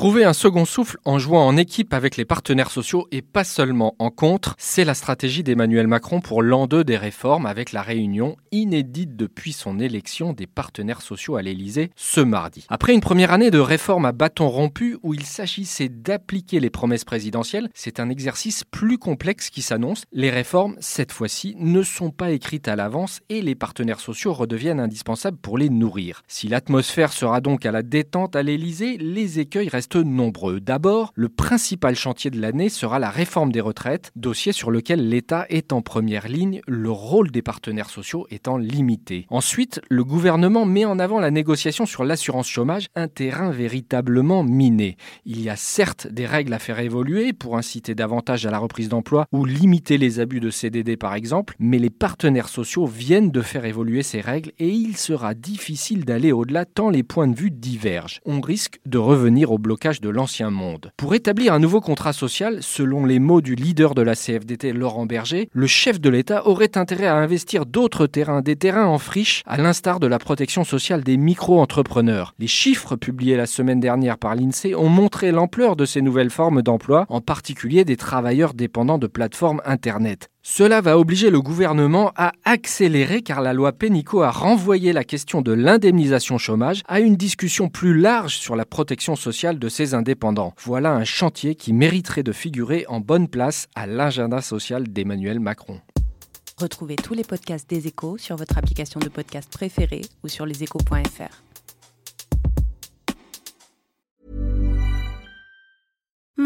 Trouver un second souffle en jouant en équipe avec les partenaires sociaux et pas seulement en contre, c'est la stratégie d'Emmanuel Macron pour l'an 2 des réformes avec la réunion inédite depuis son élection des partenaires sociaux à l'Élysée ce mardi. Après une première année de réformes à bâton rompu où il s'agissait d'appliquer les promesses présidentielles, c'est un exercice plus complexe qui s'annonce. Les réformes, cette fois-ci, ne sont pas écrites à l'avance et les partenaires sociaux redeviennent indispensables pour les nourrir. Si l'atmosphère sera donc à la détente à l'Élysée, les écueils restent nombreux. D'abord, le principal chantier de l'année sera la réforme des retraites, dossier sur lequel l'État est en première ligne, le rôle des partenaires sociaux étant limité. Ensuite, le gouvernement met en avant la négociation sur l'assurance chômage, un terrain véritablement miné. Il y a certes des règles à faire évoluer pour inciter davantage à la reprise d'emploi ou limiter les abus de CDD par exemple, mais les partenaires sociaux viennent de faire évoluer ces règles et il sera difficile d'aller au-delà tant les points de vue divergent. On risque de revenir au bloc de l'ancien monde. Pour établir un nouveau contrat social, selon les mots du leader de la CFDT, Laurent Berger, le chef de l'État aurait intérêt à investir d'autres terrains, des terrains en friche, à l'instar de la protection sociale des micro-entrepreneurs. Les chiffres publiés la semaine dernière par l'INSEE ont montré l'ampleur de ces nouvelles formes d'emploi, en particulier des travailleurs dépendants de plateformes Internet. Cela va obliger le gouvernement à accélérer car la loi Pénicaud a renvoyé la question de l'indemnisation chômage à une discussion plus large sur la protection sociale de ces indépendants. Voilà un chantier qui mériterait de figurer en bonne place à l'agenda social d'Emmanuel Macron. Retrouvez tous les podcasts des échos sur votre application de podcast préférée ou sur leséchos.fr.